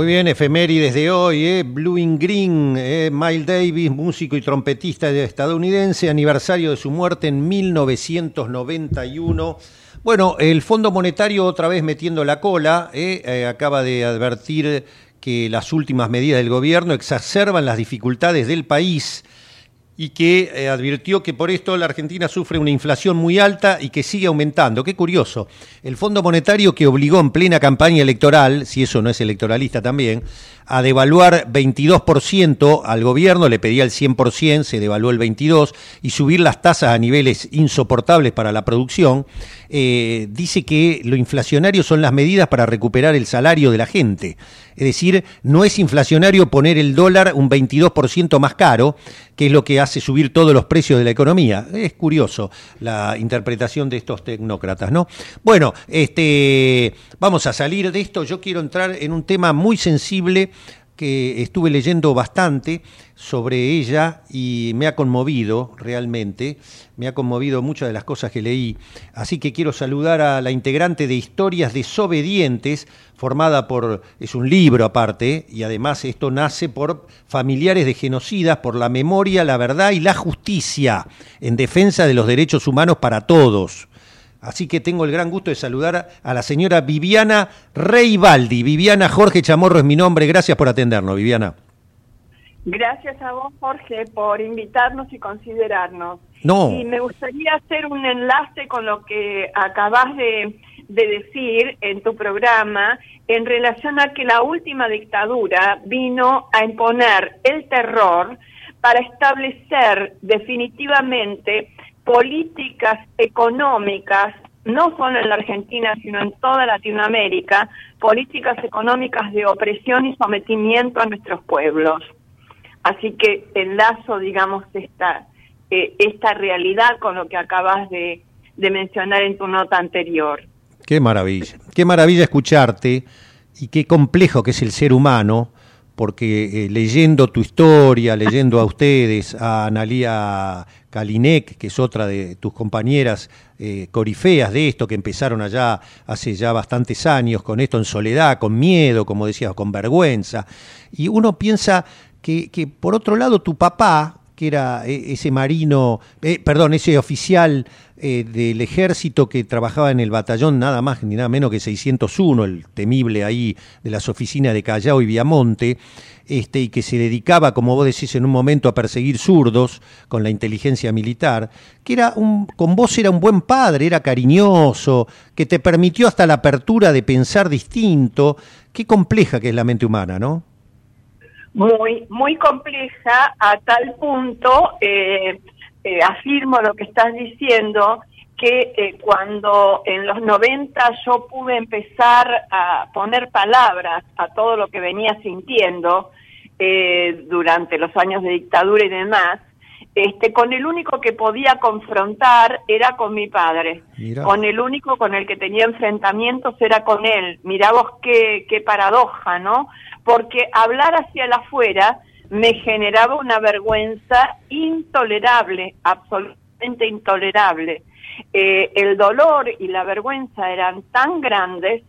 Muy bien, efemérides de hoy, ¿eh? Blue in Green, ¿eh? Miles Davis, músico y trompetista estadounidense, aniversario de su muerte en 1991. Bueno, el Fondo Monetario otra vez metiendo la cola, ¿eh? Eh, acaba de advertir que las últimas medidas del gobierno exacerban las dificultades del país y que eh, advirtió que por esto la Argentina sufre una inflación muy alta y que sigue aumentando. Qué curioso. El Fondo Monetario que obligó en plena campaña electoral, si eso no es electoralista también, a devaluar 22% al gobierno, le pedía el 100%, se devaluó el 22%, y subir las tasas a niveles insoportables para la producción, eh, dice que lo inflacionario son las medidas para recuperar el salario de la gente. Es decir, no es inflacionario poner el dólar un 22% más caro, que es lo que hace subir todos los precios de la economía. Es curioso la interpretación de estos tecnócratas, ¿no? Bueno, este, vamos a salir de esto. Yo quiero entrar en un tema muy sensible que estuve leyendo bastante sobre ella y me ha conmovido realmente, me ha conmovido muchas de las cosas que leí, así que quiero saludar a la integrante de Historias Desobedientes, formada por, es un libro aparte, y además esto nace por familiares de genocidas, por la memoria, la verdad y la justicia, en defensa de los derechos humanos para todos. Así que tengo el gran gusto de saludar a la señora Viviana Reibaldi. Viviana Jorge Chamorro es mi nombre. Gracias por atendernos, Viviana. Gracias a vos, Jorge, por invitarnos y considerarnos. No. Y me gustaría hacer un enlace con lo que acabas de, de decir en tu programa en relación a que la última dictadura vino a imponer el terror para establecer definitivamente políticas económicas, no solo en la Argentina, sino en toda Latinoamérica, políticas económicas de opresión y sometimiento a nuestros pueblos. Así que enlazo, digamos, esta, eh, esta realidad con lo que acabas de, mencionar en tu nota anterior. Qué maravilla, qué maravilla escucharte y qué complejo que es el ser humano, porque eh, leyendo tu historia, leyendo a ustedes, a Analía Kalinek, que es otra de tus compañeras eh, corifeas de esto, que empezaron allá hace ya bastantes años con esto en soledad, con miedo, como decías, con vergüenza, y uno piensa que, que por otro lado tu papá, que era eh, ese marino, eh, perdón, ese oficial eh, del ejército que trabajaba en el batallón nada más ni nada menos que 601, el temible ahí de las oficinas de Callao y Viamonte, este, y que se dedicaba, como vos decís en un momento, a perseguir zurdos con la inteligencia militar, que era un, con vos era un buen padre, era cariñoso, que te permitió hasta la apertura de pensar distinto. Qué compleja que es la mente humana, ¿no? Muy, muy compleja a tal punto, eh, eh, afirmo lo que estás diciendo, que eh, cuando en los 90 yo pude empezar a poner palabras a todo lo que venía sintiendo durante los años de dictadura y demás, este, con el único que podía confrontar era con mi padre. Con el único con el que tenía enfrentamientos era con él. Mirá vos qué, qué paradoja, ¿no? Porque hablar hacia el afuera me generaba una vergüenza intolerable, absolutamente intolerable. Eh, el dolor y la vergüenza eran tan grandes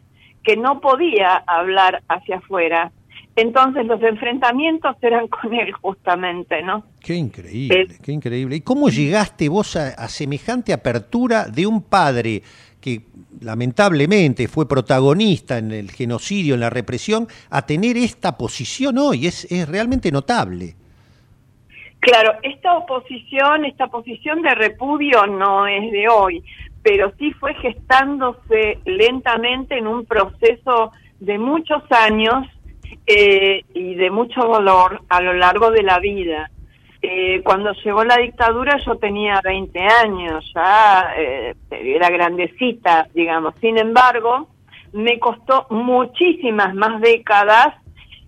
que no podía hablar hacia afuera. Entonces los enfrentamientos eran con él justamente, ¿no? Qué increíble, eh, qué increíble. ¿Y cómo llegaste vos a semejante apertura de un padre que lamentablemente fue protagonista en el genocidio, en la represión, a tener esta posición hoy. Es, es realmente notable. Claro, esta oposición, esta posición de repudio no es de hoy, pero sí fue gestándose lentamente en un proceso de muchos años eh, y de mucho dolor a lo largo de la vida. Eh, cuando llegó la dictadura yo tenía 20 años, ya eh, era grandecita, digamos. Sin embargo, me costó muchísimas más décadas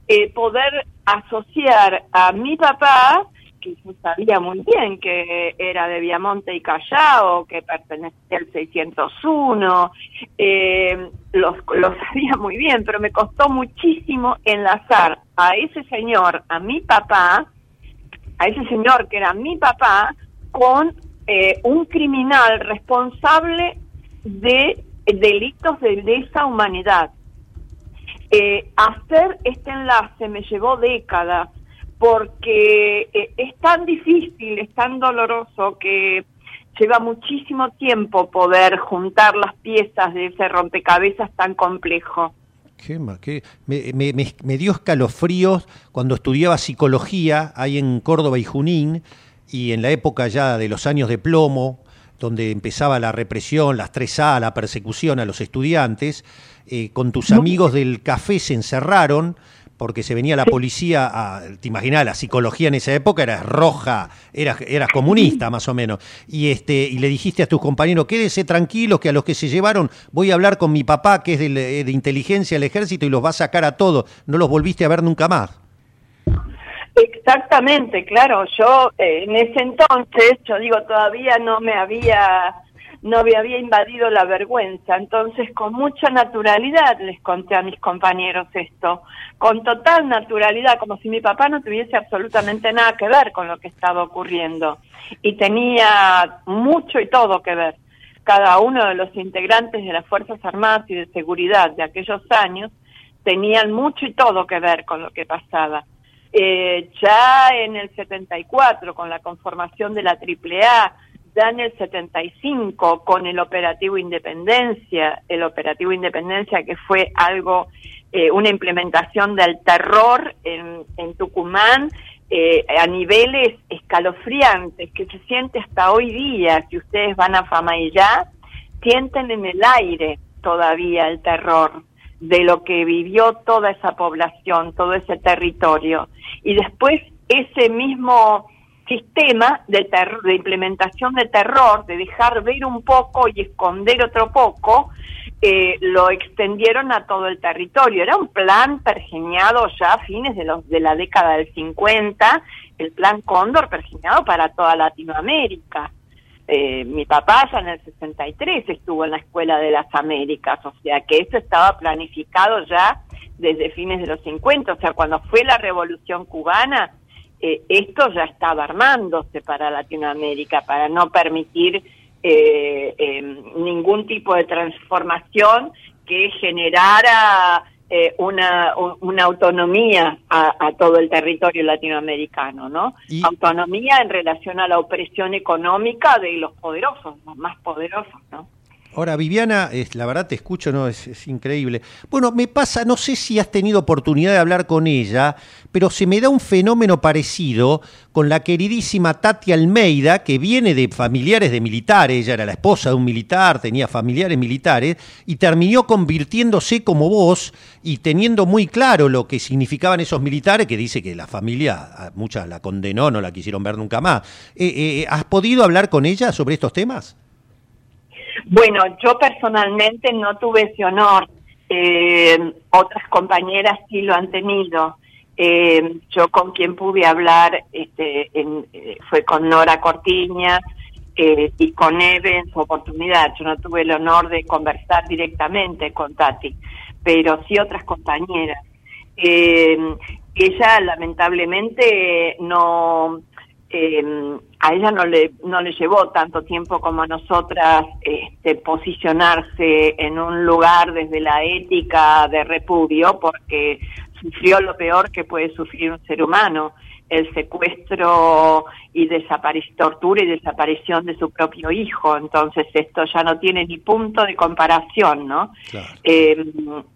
eh, poder asociar a mi papá, que yo sabía muy bien que era de Viamonte y Callao, que pertenecía al 601, eh, los, lo sabía muy bien, pero me costó muchísimo enlazar a ese señor, a mi papá, a ese señor que era mi papá con eh, un criminal responsable de delitos de lesa humanidad. Eh, hacer este enlace me llevó décadas porque eh, es tan difícil, es tan doloroso que lleva muchísimo tiempo poder juntar las piezas de ese rompecabezas tan complejo. Qué, me, me, me, dio escalofríos cuando estudiaba psicología ahí en Córdoba y Junín y en la época ya de los años de plomo, donde empezaba la represión, las 3A, la persecución a los estudiantes, eh, con tus amigos del café se encerraron porque se venía la policía a, te imaginas, la psicología en esa época era roja, eras, eras comunista más o menos, y este, y le dijiste a tus compañeros, quédense tranquilos que a los que se llevaron voy a hablar con mi papá, que es de, eh, de inteligencia del ejército, y los va a sacar a todos, no los volviste a ver nunca más. Exactamente, claro, yo eh, en ese entonces, yo digo, todavía no me había no me había invadido la vergüenza. Entonces, con mucha naturalidad les conté a mis compañeros esto, con total naturalidad, como si mi papá no tuviese absolutamente nada que ver con lo que estaba ocurriendo. Y tenía mucho y todo que ver. Cada uno de los integrantes de las Fuerzas Armadas y de Seguridad de aquellos años tenían mucho y todo que ver con lo que pasaba. Eh, ya en el 74, con la conformación de la AAA, ya en el 75 con el operativo Independencia, el operativo Independencia que fue algo, eh, una implementación del terror en, en Tucumán eh, a niveles escalofriantes que se siente hasta hoy día, si ustedes van a ya sienten en el aire todavía el terror de lo que vivió toda esa población, todo ese territorio. Y después ese mismo sistema de, de implementación de terror, de dejar ver un poco y esconder otro poco, eh, lo extendieron a todo el territorio. Era un plan pergeñado ya a fines de, los, de la década del 50, el plan Cóndor pergeñado para toda Latinoamérica. eh, mi papá ya en el 63 estuvo en la Escuela de las Américas, o sea que eso estaba planificado ya desde fines de los 50, o sea, cuando fue la Revolución Cubana, eh, esto ya estaba armándose para Latinoamérica, para no permitir eh, em, ningún tipo de transformación que generara eh, una, una autonomía a, todo el territorio latinoamericano, ¿no? Autonomía en relación a la opresión económica de los poderosos, los más poderosos, ¿no? Ahora, Viviana, es, la verdad te escucho, no es, increíble. Bueno, me pasa, no sé si has tenido oportunidad de hablar con ella, pero se me da un fenómeno parecido con la queridísima Tati Almeida, que viene de familiares de militares, ella era la esposa de un militar, tenía familiares militares, y terminó convirtiéndose como vos y teniendo muy claro lo que significaban esos militares, que dice que la familia, muchas la condenó, no la quisieron ver nunca más. Eh, eh, ¿Has podido hablar con ella sobre estos temas? Bueno, yo personalmente no tuve ese honor. Eh, otras compañeras sí lo han tenido. Eh, yo con quien pude hablar este, eh, fue con Nora Cortiña y con Eve en su oportunidad. Yo no tuve el honor de conversar directamente con Tati, pero sí otras compañeras. ella lamentablemente no eh, a ella no le, no le llevó tanto tiempo como a nosotras este, posicionarse en un lugar desde la ética de repudio, porque sufrió lo peor que puede sufrir un ser humano, el secuestro y tortura y desaparición de su propio hijo. Entonces esto ya no tiene ni punto de comparación, ¿no? Eh,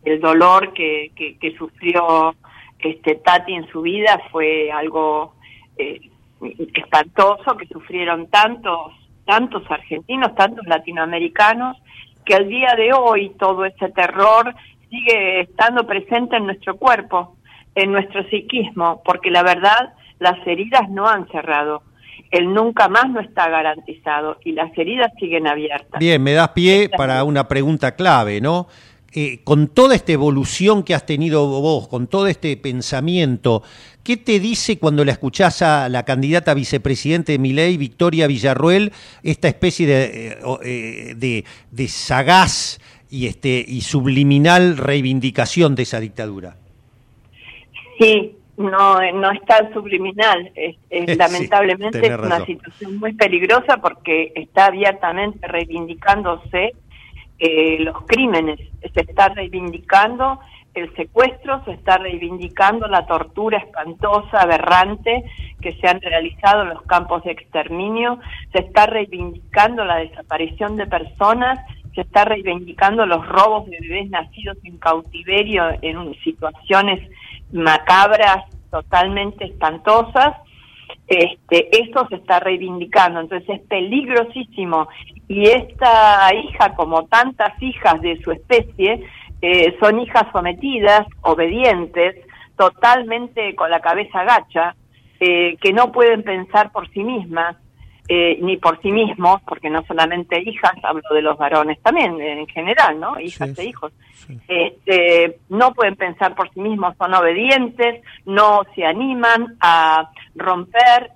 el dolor que, que, sufrió este Tati en su vida fue algo eh, espantoso que sufrieron tantos, tantos argentinos, tantos latinoamericanos, que al día de hoy todo ese terror sigue estando presente en nuestro cuerpo, en nuestro psiquismo, porque la verdad las heridas no han cerrado. El nunca más no está garantizado y las heridas siguen abiertas. Bien, me das pie para una pregunta clave, ¿no? Eh, con toda esta evolución que has tenido vos, con todo este pensamiento, ¿Qué te dice cuando la escuchás a la candidata vicepresidente de Miley, Victoria Villarruel, esta especie de, eh, eh, de, de, sagaz y, este, y subliminal reivindicación de esa dictadura? Sí, no, no es tan subliminal. Es, lamentablemente es una situación muy peligrosa porque está abiertamente reivindicándose eh, los crímenes, se está reivindicando el secuestro, se está reivindicando la tortura espantosa, aberrante que se han realizado en los campos de exterminio, se está reivindicando la desaparición de personas, se está reivindicando los robos de bebés nacidos en cautiverio en situaciones macabras, totalmente espantosas. Este, esto se está reivindicando, entonces es peligrosísimo. Y esta hija, como tantas hijas de su especie, eh, son hijas sometidas, obedientes, totalmente con la cabeza gacha, eh, que no pueden pensar por sí mismas, eh, ni por sí mismos, porque no solamente hijas, hablo de los varones también, en general, ¿no? Hijas e hijos. Este, no pueden pensar por sí mismos, son obedientes, no se animan a romper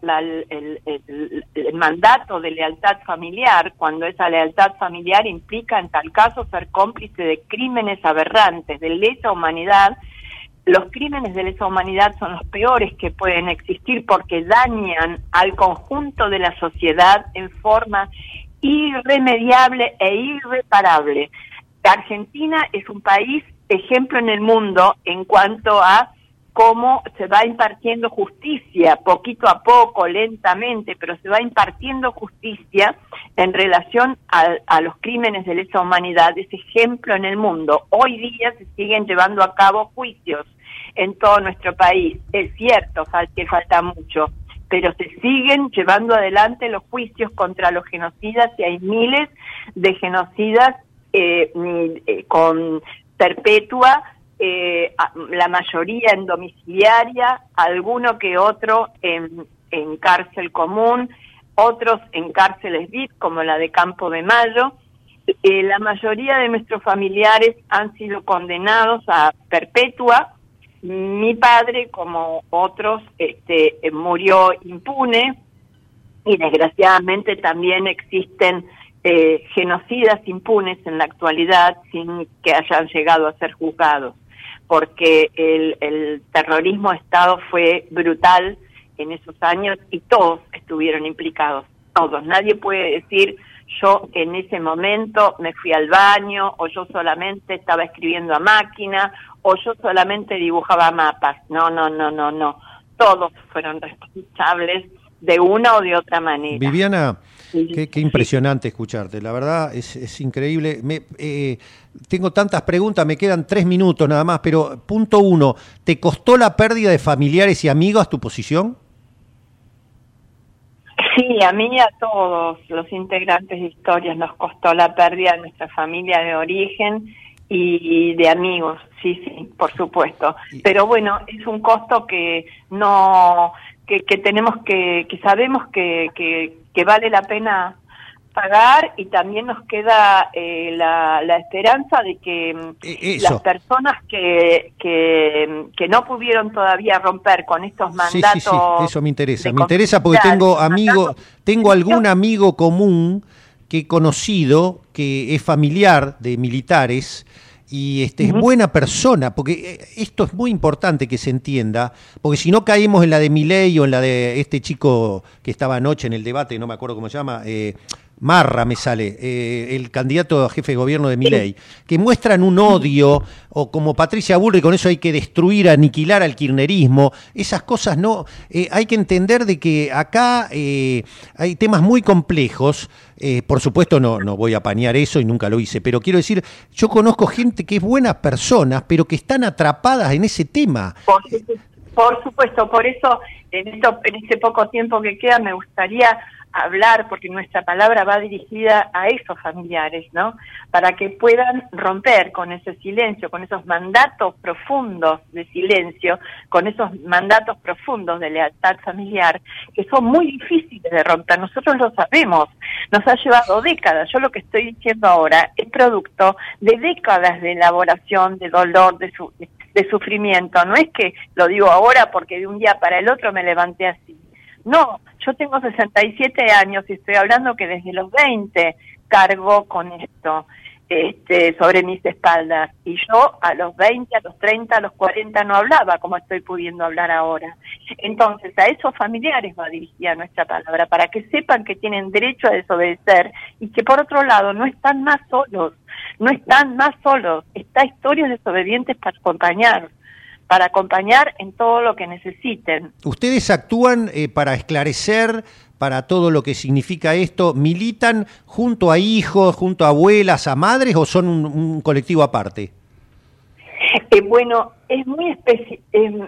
el, el, mandato de lealtad familiar, cuando esa lealtad familiar implica, en tal caso, ser cómplice de crímenes aberrantes, de lesa humanidad, los crímenes de lesa humanidad son los peores que pueden existir porque dañan al conjunto de la sociedad en forma irremediable e irreparable. Argentina es un país ejemplo en el mundo en cuanto a cómo se va impartiendo justicia, poquito a poco, lentamente, pero se va impartiendo justicia en relación a, los crímenes de lesa humanidad, es ejemplo en el mundo. Hoy día se siguen llevando a cabo juicios en todo nuestro país. Es cierto que falta mucho, pero se siguen llevando adelante los juicios contra los genocidas y hay miles de genocidas eh, eh, con perpetua eh, la mayoría en domiciliaria, alguno que otro en, en cárcel común, otros en cárceles VIP como la de Campo de Mayo. Eh, la mayoría de nuestros familiares han sido condenados a perpetua. Mi padre, como otros, este, murió impune. y desgraciadamente también existen eh, genocidas impunes en la actualidad sin que hayan llegado a ser juzgados, porque el, el terrorismo de Estado fue brutal en esos años y todos estuvieron implicados, todos. Nadie puede decir yo en ese momento me fui al baño o yo solamente estaba escribiendo a máquina o yo solamente dibujaba mapas. No, no, no, no, no. Todos fueron responsables de una o de otra manera. Viviana, qué, impresionante escucharte, la verdad es, increíble. Me, eh, tengo tantas preguntas, me quedan tres minutos nada más, pero punto uno, ¿te costó la pérdida de familiares y amigos tu posición? Sí, a mí y a todos los integrantes de Historias nos costó la pérdida de nuestra familia de origen y de amigos, sí, sí, por supuesto. Pero bueno, es un costo que no que, tenemos que, que sabemos que, que, vale la pena pagar y también nos queda eh, la, la, esperanza de que mm, e, las personas que, que, que, no pudieron todavía romper con estos mandatos. Sí, sí, sí. eso me interesa. Me interesa porque tengo amigo, tengo algún amigo común que he conocido que es familiar de militares y este, es buena persona, porque eh, esto es muy importante que se entienda, porque si no caemos en la de Milei o en la de este chico que estaba anoche en el debate, no me acuerdo cómo se llama, eh, Marra me sale, eh, el candidato a jefe de gobierno de Milei, que muestran un odio, o como Patricia Bullrich, con eso hay que destruir, aniquilar al kirchnerismo, esas cosas no, eh, hay que entender de que acá eh, hay temas muy complejos, por supuesto no, no voy a apañar eso y nunca lo hice, pero quiero decir, yo conozco gente que es buena persona, pero que están atrapadas en ese tema. Por, supuesto, por eso en, esto, en este poco tiempo que queda me gustaría hablar, porque nuestra palabra va dirigida a esos familiares, ¿no? Para que puedan romper con ese silencio, con esos mandatos profundos de silencio, con esos mandatos profundos de lealtad familiar, que son muy difíciles de romper. Nosotros lo sabemos, nos ha llevado décadas. Yo lo que estoy diciendo ahora es producto de décadas de elaboración, de dolor, de, de sufrimiento. No es que lo digo ahora porque de un día para el otro me levanté así no, yo tengo 67 años y estoy hablando que desde los 20 cargo con esto este, sobre mis espaldas. Y yo a los 20, a los 30, a los 40 no hablaba como estoy pudiendo hablar ahora. Entonces, a esos familiares va dirigida nuestra palabra, para que sepan que tienen derecho a desobedecer y que por otro lado no están más solos, no están más solos. Está historias desobedientes para acompañar para acompañar en todo lo que necesiten. ¿Ustedes actúan eh, para esclarecer, para todo lo que significa esto? ¿Militan junto a hijos, junto a abuelas, a madres o son un, colectivo aparte? Eh, bueno, es muy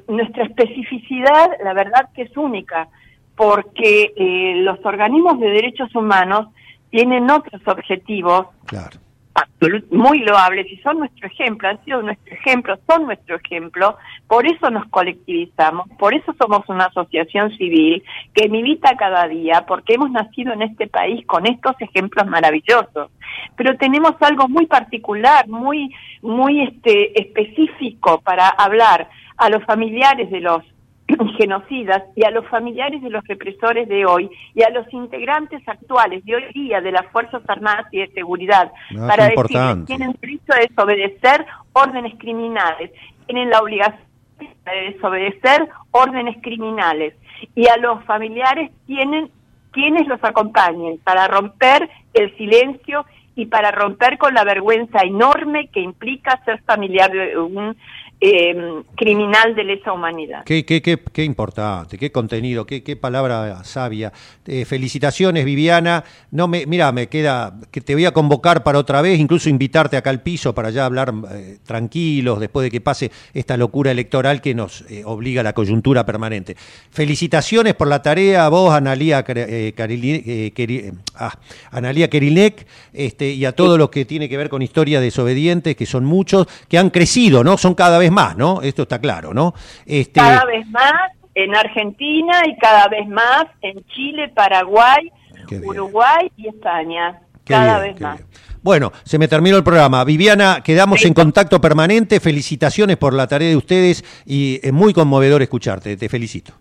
nuestra especificidad, la verdad que es única, porque eh, los organismos de derechos humanos tienen otros objetivos claro muy loables y son nuestro ejemplo, han sido nuestro ejemplo, son nuestro ejemplo, por eso nos colectivizamos, por eso somos una asociación civil que milita cada día, porque hemos nacido en este país con estos ejemplos maravillosos. Pero tenemos algo muy particular, muy, muy este, específico para hablar a los familiares de los genocidas y a los familiares de los represores de hoy y a los integrantes actuales de hoy día de las Fuerzas Armadas y de Seguridad para decir que tienen derecho a desobedecer órdenes criminales, tienen la obligación de desobedecer órdenes criminales y a los familiares tienen quienes los acompañen para romper el silencio y para romper con la vergüenza enorme que implica ser familiar de un eh, criminal de lesa humanidad. Qué, qué, qué, qué importante, qué contenido, qué, qué palabra sabia. Eh, felicitaciones, Viviana. No me, mira, me queda que te voy a convocar para otra vez, incluso invitarte acá al piso para ya hablar eh, tranquilos después de que pase esta locura electoral que nos eh, obliga a la coyuntura permanente. Felicitaciones por la tarea a vos, Analía, ah, Analía Kerilek, este, y a todos los que tiene que ver con historia desobedientes, que son muchos, que han crecido, ¿no? Son cada vez más, ¿no? Esto está claro, ¿no? Este... Cada vez más en Argentina y cada vez más en Chile, Paraguay, Uruguay y España. cada vez más. Bueno, se me terminó el programa. Viviana, quedamos en contacto permanente. Felicitaciones por la tarea de ustedes y es muy conmovedor escucharte. Te felicito.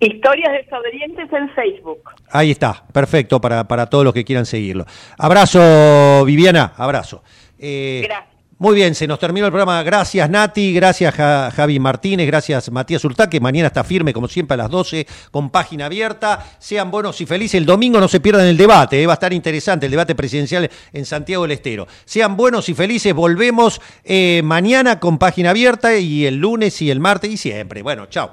Historias desobedientes en Facebook. Ahí está, perfecto para, para todos los que quieran seguirlo. Abrazo, Viviana, abrazo. Eh, Gracias. Muy bien, se nos terminó el programa. Gracias Nati, gracias Ja- Javi Martínez, gracias Matías Urtá, que mañana está firme como siempre a las 12 con página abierta. Sean buenos y felices. El domingo no se pierdan el debate, eh, va a estar interesante el debate presidencial en Santiago del Estero. Sean buenos y felices. Volvemos eh, mañana con página abierta y el lunes y el martes y siempre. Bueno, chao.